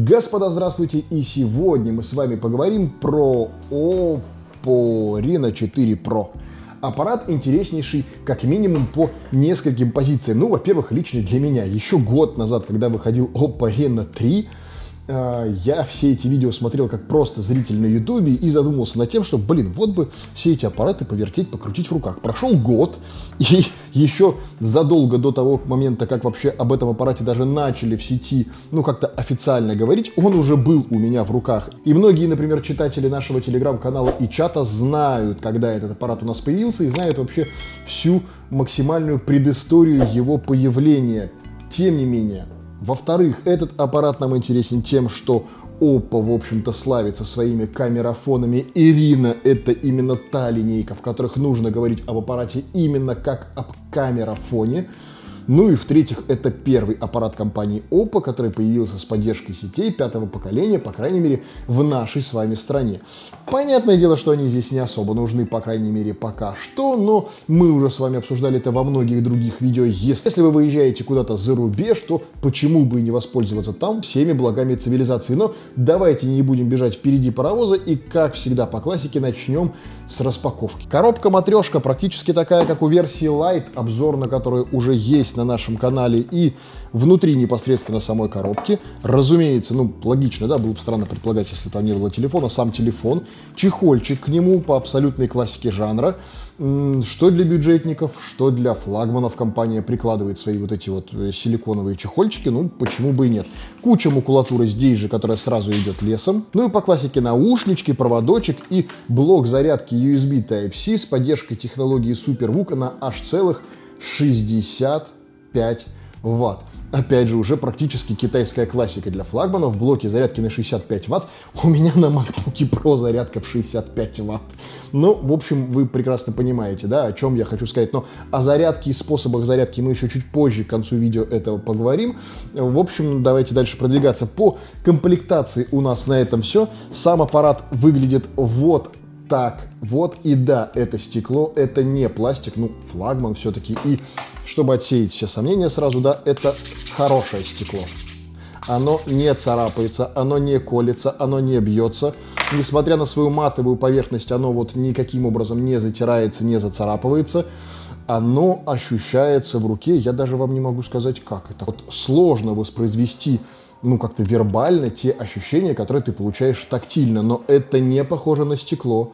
Господа, здравствуйте! И сегодня мы с вами поговорим про Oppo Reno 4 Pro. Аппарат интереснейший как минимум по нескольким позициям. Ну, во-первых, лично для меня. Еще год назад, когда выходил Oppo Reno 3, Э, я все эти видео смотрел как просто зритель на ютубе и задумался над тем, что, блин, вот бы все эти аппараты повертеть, покрутить в руках. Прошел год, и еще задолго до того момента, как вообще об этом аппарате даже начали в сети, ну, как-то официально говорить, он уже был у меня в руках. И многие, например, читатели нашего телеграм-канала и чата знают, когда этот аппарат у нас появился, и знают вообще всю максимальную предысторию его появления. Тем не менее, во-вторых, этот аппарат нам интересен тем, что Oppo, в общем-то, славится своими камерафонами. Ирина — это именно та линейка, в которых нужно говорить об аппарате именно как об камерафоне. Ну и в-третьих, это первый аппарат компании Oppo, который появился с поддержкой сетей пятого поколения, по крайней мере, в нашей с вами стране. Понятное дело, что они здесь не особо нужны, по крайней мере, пока что, но мы уже с вами обсуждали это во многих других видео. Если вы выезжаете куда-то за рубеж, то почему бы и не воспользоваться там всеми благами цивилизации. Но давайте не будем бежать впереди паровоза и, как всегда по классике, начнем с распаковки. Коробка-матрешка практически такая, как у версии Lite, обзор на которую уже есть на нашем канале и внутри непосредственно самой коробки. Разумеется, ну, логично, да, было бы странно предполагать, если там не было телефона, сам телефон, чехольчик к нему по абсолютной классике жанра. Что для бюджетников, что для флагманов компания прикладывает свои вот эти вот э, силиконовые чехольчики, ну, почему бы и нет. Куча макулатуры здесь же, которая сразу идет лесом. Ну и по классике наушнички, проводочек и блок зарядки USB Type-C с поддержкой технологии SuperVOOC на аж целых 65 ватт. Опять же, уже практически китайская классика для флагманов. Блоки зарядки на 65 ватт. У меня на MacBook Pro зарядка в 65 ватт. Ну, в общем, вы прекрасно понимаете, да, о чем я хочу сказать. Но о зарядке и способах зарядки мы еще чуть позже, к концу видео этого поговорим. В общем, давайте дальше продвигаться. По комплектации у нас на этом все. Сам аппарат выглядит вот так. Вот и да, это стекло, это не пластик, ну, флагман все-таки. И чтобы отсеять все сомнения сразу, да, это хорошее стекло. Оно не царапается, оно не колется, оно не бьется. Несмотря на свою матовую поверхность, оно вот никаким образом не затирается, не зацарапывается. Оно ощущается в руке, я даже вам не могу сказать, как это. Вот сложно воспроизвести ну, как-то вербально те ощущения, которые ты получаешь тактильно, но это не похоже на стекло,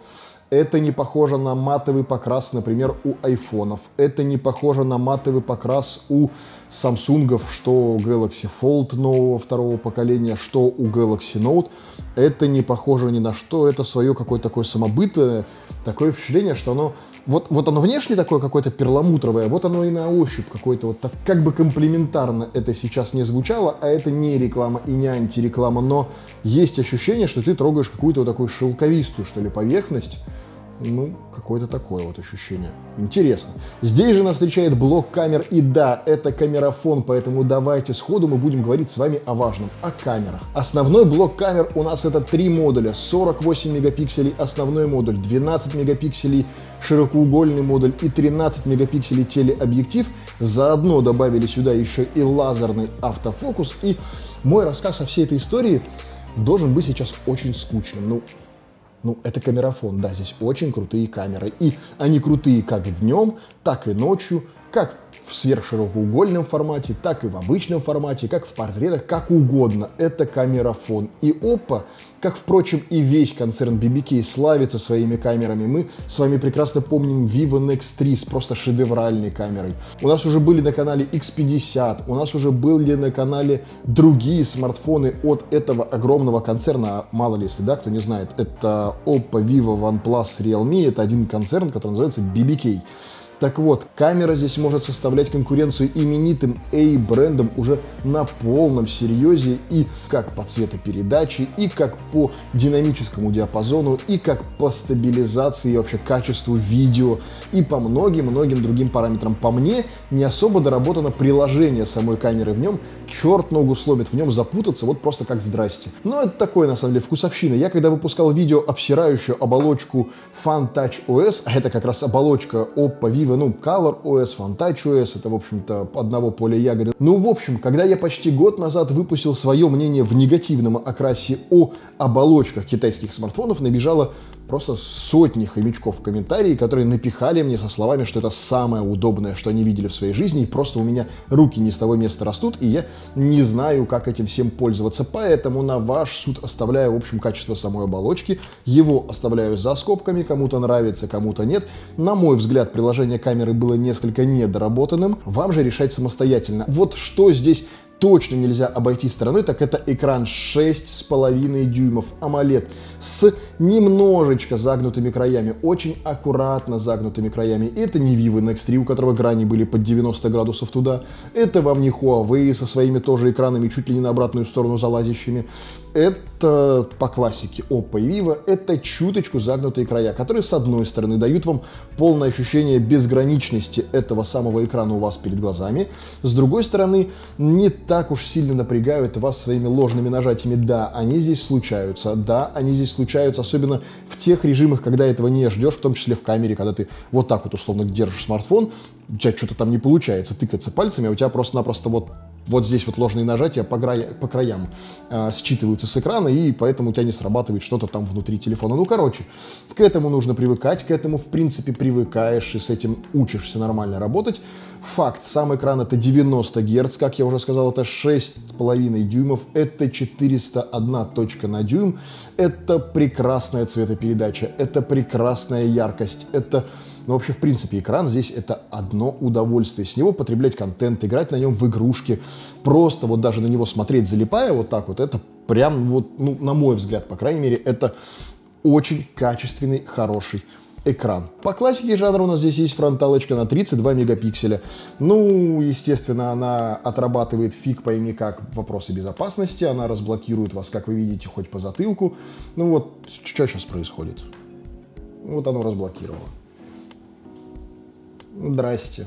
это не похоже на матовый покрас, например, у айфонов. Это не похоже на матовый покрас у самсунгов, что Galaxy Fold нового второго поколения, что у Galaxy Note. Это не похоже ни на что. Это свое какое-то такое самобытное, такое впечатление, что оно вот, вот оно внешне такое какое-то перламутровое, вот оно и на ощупь какое-то вот так, как бы комплементарно это сейчас не звучало, а это не реклама и не антиреклама, но есть ощущение, что ты трогаешь какую-то вот такую шелковистую, что ли, поверхность, ну, какое-то такое вот ощущение. Интересно. Здесь же нас встречает блок камер. И да, это камерафон, поэтому давайте сходу мы будем говорить с вами о важном, о камерах. Основной блок камер у нас это три модуля. 48 мегапикселей основной модуль, 12 мегапикселей широкоугольный модуль и 13 мегапикселей телеобъектив. Заодно добавили сюда еще и лазерный автофокус. И мой рассказ о всей этой истории должен быть сейчас очень скучным. Ну, ну, это камерафон, да, здесь очень крутые камеры. И они крутые как днем, так и ночью, как в сверхширокоугольном формате, так и в обычном формате, как в портретах, как угодно. Это камерафон. И Oppo, как, впрочем, и весь концерн BBK славится своими камерами. Мы с вами прекрасно помним Vivo Nex3 с просто шедевральной камерой. У нас уже были на канале X50, у нас уже были на канале другие смартфоны от этого огромного концерна. Мало ли, если да, кто не знает, это Oppo, Vivo, OnePlus, Realme. Это один концерн, который называется BBK. Так вот, камера здесь может составлять конкуренцию именитым A-брендам уже на полном серьезе и как по цветопередаче, и как по динамическому диапазону, и как по стабилизации и вообще качеству видео, и по многим-многим другим параметрам. По мне, не особо доработано приложение самой камеры в нем, черт ногу сломит в нем запутаться, вот просто как здрасте. Но это такое, на самом деле, вкусовщина. Я когда выпускал видео, обсирающую оболочку Fun Touch OS, а это как раз оболочка Oppo Vivo альтернатива, ну, Color OS, Fantouch OS, это, в общем-то, одного поля ягоды. Ну, в общем, когда я почти год назад выпустил свое мнение в негативном окрасе о оболочках китайских смартфонов, набежало просто сотни хомячков в комментарии, которые напихали мне со словами, что это самое удобное, что они видели в своей жизни, и просто у меня руки не с того места растут, и я не знаю, как этим всем пользоваться. Поэтому на ваш суд оставляю, в общем, качество самой оболочки, его оставляю за скобками, кому-то нравится, кому-то нет. На мой взгляд, приложение камеры было несколько недоработанным, вам же решать самостоятельно. Вот что здесь точно нельзя обойти стороной, так это экран 6,5 дюймов AMOLED с немножечко загнутыми краями, очень аккуратно загнутыми краями. Это не Vivo Nex3, у которого грани были под 90 градусов туда. Это вам не Huawei со своими тоже экранами чуть ли не на обратную сторону залазящими. Это по классике Oppo и Vivo, это чуточку загнутые края, которые с одной стороны дают вам полное ощущение безграничности этого самого экрана у вас перед глазами, с другой стороны не так уж сильно напрягают вас своими ложными нажатиями. Да, они здесь случаются, да, они здесь случаются, особенно в тех режимах, когда этого не ждешь, в том числе в камере, когда ты вот так вот условно держишь смартфон, у тебя что-то там не получается тыкаться пальцами, а у тебя просто-напросто вот вот здесь вот ложные нажатия по, края, по краям э, считываются с экрана, и поэтому у тебя не срабатывает что-то там внутри телефона. Ну, короче, к этому нужно привыкать, к этому, в принципе, привыкаешь и с этим учишься нормально работать. Факт, сам экран это 90 Гц, как я уже сказал, это 6,5 дюймов, это 401 точка на дюйм, это прекрасная цветопередача, это прекрасная яркость, это но вообще, в принципе, экран здесь это одно удовольствие. С него потреблять контент, играть на нем в игрушки, просто вот даже на него смотреть, залипая вот так вот, это прям вот, ну, на мой взгляд, по крайней мере, это очень качественный, хороший экран. По классике жанра у нас здесь есть фронталочка на 32 мегапикселя. Ну, естественно, она отрабатывает фиг пойми как вопросы безопасности, она разблокирует вас, как вы видите, хоть по затылку. Ну вот, что сейчас происходит? Вот оно разблокировало. Здрасте.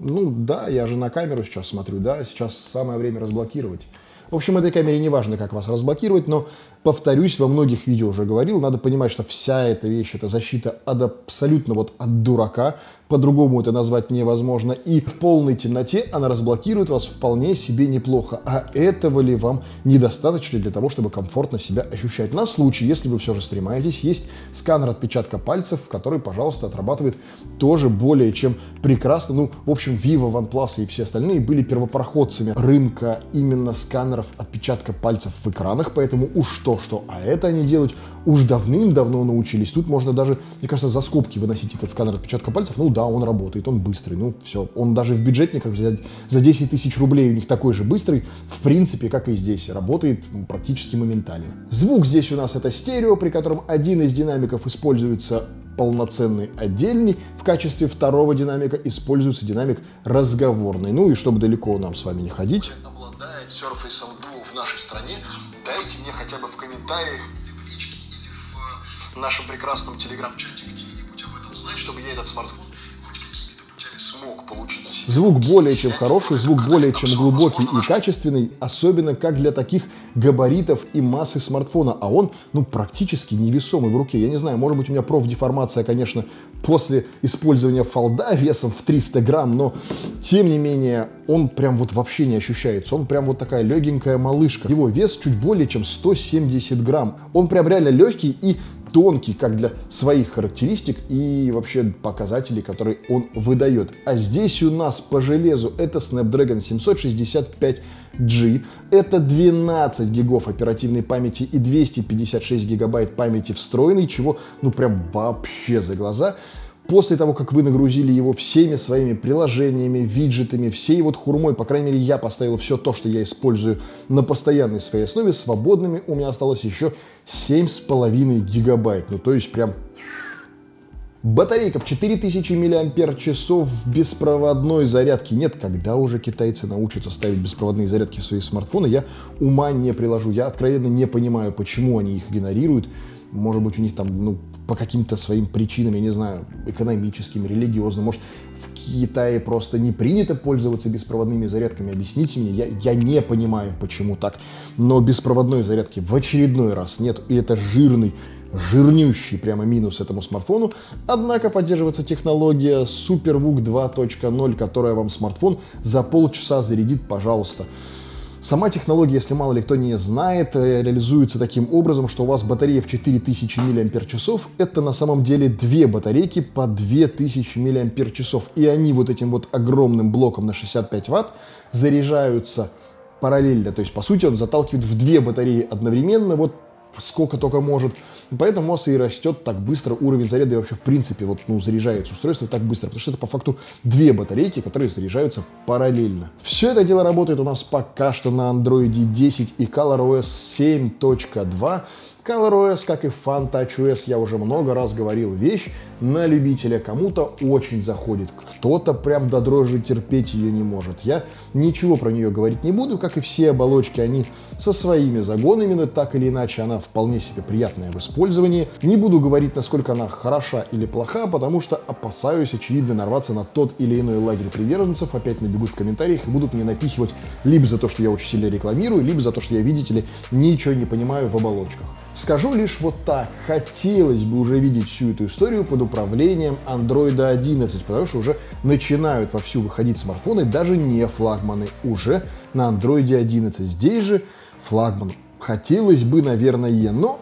Ну да, я же на камеру сейчас смотрю, да, сейчас самое время разблокировать. В общем, этой камере не важно, как вас разблокировать, но повторюсь, во многих видео уже говорил, надо понимать, что вся эта вещь, это защита от абсолютно вот от дурака, по-другому это назвать невозможно, и в полной темноте она разблокирует вас вполне себе неплохо. А этого ли вам недостаточно для того, чтобы комфортно себя ощущать? На случай, если вы все же стремаетесь, есть сканер отпечатка пальцев, который, пожалуйста, отрабатывает тоже более чем прекрасно. Ну, в общем, Vivo, OnePlus и все остальные были первопроходцами рынка именно сканеров отпечатка пальцев в экранах, поэтому уж то, что, а это они делать уж давным-давно научились. Тут можно даже, мне кажется, за скобки выносить этот сканер отпечатка пальцев. Ну да, он работает, он быстрый, ну все. Он даже в бюджетниках за, за 10 тысяч рублей у них такой же быстрый, в принципе, как и здесь. Работает практически моментально. Звук здесь у нас это стерео, при котором один из динамиков используется полноценный отдельный. В качестве второго динамика используется динамик разговорный. Ну и чтобы далеко нам с вами не ходить. Обладает Duo в нашей стране. Дайте мне хотя бы в комментариях в нашем прекрасном телеграм-чате где-нибудь об этом знать, чтобы я этот смартфон хоть какими-то путями смог получить. Звук более чем хороший, звук более чем глубокий и качественный, особенно как для таких габаритов и массы смартфона, а он, ну, практически невесомый в руке. Я не знаю, может быть, у меня профдеформация, конечно, после использования фолда весом в 300 грамм, но, тем не менее, он прям вот вообще не ощущается. Он прям вот такая легенькая малышка. Его вес чуть более чем 170 грамм. Он прям реально легкий и тонкий, как для своих характеристик и вообще показателей, которые он выдает. А здесь у нас по железу это Snapdragon 765G, это 12 гигов оперативной памяти и 256 гигабайт памяти встроенной, чего ну прям вообще за глаза после того, как вы нагрузили его всеми своими приложениями, виджетами, всей вот хурмой, по крайней мере, я поставил все то, что я использую на постоянной своей основе, свободными у меня осталось еще 7,5 гигабайт. Ну, то есть прям Батарейка в 4000 мАч беспроводной зарядке. Нет, когда уже китайцы научатся ставить беспроводные зарядки в свои смартфоны, я ума не приложу. Я откровенно не понимаю, почему они их генерируют может быть, у них там, ну, по каким-то своим причинам, я не знаю, экономическим, религиозным, может, в Китае просто не принято пользоваться беспроводными зарядками. Объясните мне, я, я не понимаю, почему так. Но беспроводной зарядки в очередной раз нет, и это жирный, жирнющий прямо минус этому смартфону. Однако поддерживается технология SuperVOOC 2.0, которая вам смартфон за полчаса зарядит, пожалуйста. Сама технология, если мало ли кто не знает, э, реализуется таким образом, что у вас батарея в 4000 мАч, это на самом деле две батарейки по 2000 мАч. И они вот этим вот огромным блоком на 65 Вт заряжаются параллельно. То есть, по сути, он заталкивает в две батареи одновременно, вот сколько только может. Поэтому у вас и растет так быстро уровень заряда и вообще в принципе вот, ну, заряжается устройство так быстро, потому что это по факту две батарейки, которые заряжаются параллельно. Все это дело работает у нас пока что на Android 10 и ColorOS 7.2. ColorOS, как и FunTouchOS, я уже много раз говорил, вещь на любителя. Кому-то очень заходит, кто-то прям до дрожи терпеть ее не может. Я ничего про нее говорить не буду, как и все оболочки, они со своими загонами, но так или иначе она вполне себе приятная в использовании. Не буду говорить, насколько она хороша или плоха, потому что опасаюсь, очевидно, нарваться на тот или иной лагерь приверженцев, опять набегут в комментариях и будут мне напихивать либо за то, что я очень сильно рекламирую, либо за то, что я, видите ли, ничего не понимаю в оболочках. Скажу лишь вот так, хотелось бы уже видеть всю эту историю под управлением Android 11, потому что уже начинают вовсю выходить смартфоны, даже не флагманы, уже на Android 11. Здесь же флагман. Хотелось бы, наверное, но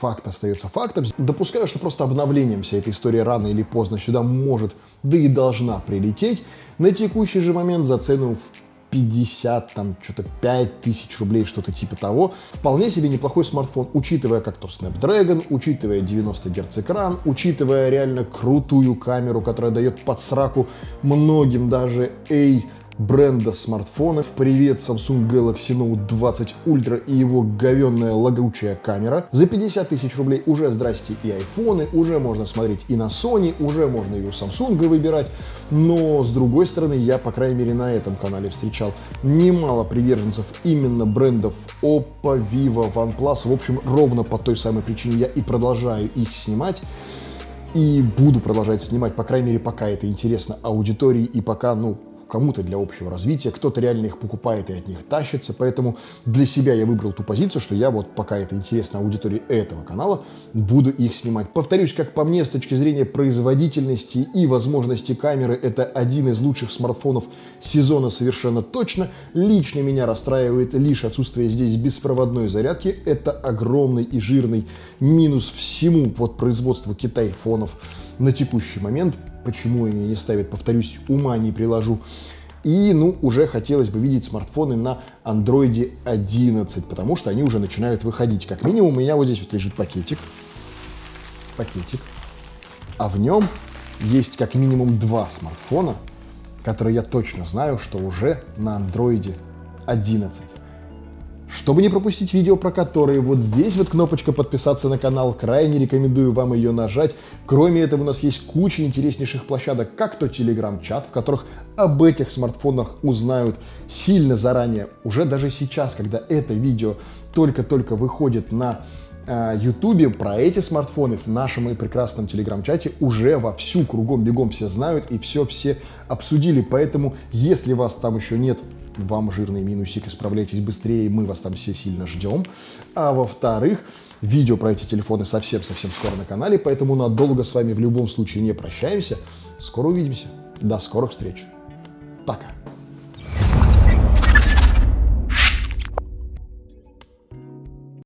факт остается фактом. Допускаю, что просто обновлением вся эта история рано или поздно сюда может, да и должна прилететь. На текущий же момент за цену в 50, там, что-то 5 тысяч рублей, что-то типа того. Вполне себе неплохой смартфон, учитывая как то Snapdragon, учитывая 90 Гц экран, учитывая реально крутую камеру, которая дает под сраку многим даже A бренда смартфонов. Привет Samsung Galaxy Note 20 Ultra и его говенная лагучая камера. За 50 тысяч рублей уже здрасте и айфоны, уже можно смотреть и на Sony, уже можно и у Samsung выбирать. Но с другой стороны, я, по крайней мере, на этом канале встречал немало приверженцев именно брендов Oppo, Vivo, OnePlus. В общем, ровно по той самой причине я и продолжаю их снимать и буду продолжать снимать, по крайней мере, пока это интересно аудитории и пока, ну, кому-то для общего развития, кто-то реально их покупает и от них тащится, поэтому для себя я выбрал ту позицию, что я вот пока это интересно аудитории этого канала, буду их снимать. Повторюсь, как по мне, с точки зрения производительности и возможности камеры, это один из лучших смартфонов сезона совершенно точно. Лично меня расстраивает лишь отсутствие здесь беспроводной зарядки. Это огромный и жирный минус всему вот производству китайфонов на текущий момент. Почему они не ставят, повторюсь, ума не приложу. И, ну, уже хотелось бы видеть смартфоны на Android 11, потому что они уже начинают выходить. Как минимум, у меня вот здесь вот лежит пакетик. Пакетик. А в нем есть как минимум два смартфона, которые я точно знаю, что уже на Android 11. Чтобы не пропустить видео, про которые вот здесь вот кнопочка подписаться на канал, крайне рекомендую вам ее нажать. Кроме этого, у нас есть куча интереснейших площадок, как то телеграм-чат, в которых об этих смартфонах узнают сильно заранее. Уже даже сейчас, когда это видео только-только выходит на э, Ютубе про эти смартфоны в нашем и прекрасном телеграм-чате уже вовсю кругом бегом все знают и все все обсудили. Поэтому, если вас там еще нет, вам жирный минусик, исправляйтесь быстрее, мы вас там все сильно ждем. А во-вторых, видео про эти телефоны совсем-совсем скоро на канале, поэтому надолго с вами в любом случае не прощаемся. Скоро увидимся. До скорых встреч. Пока.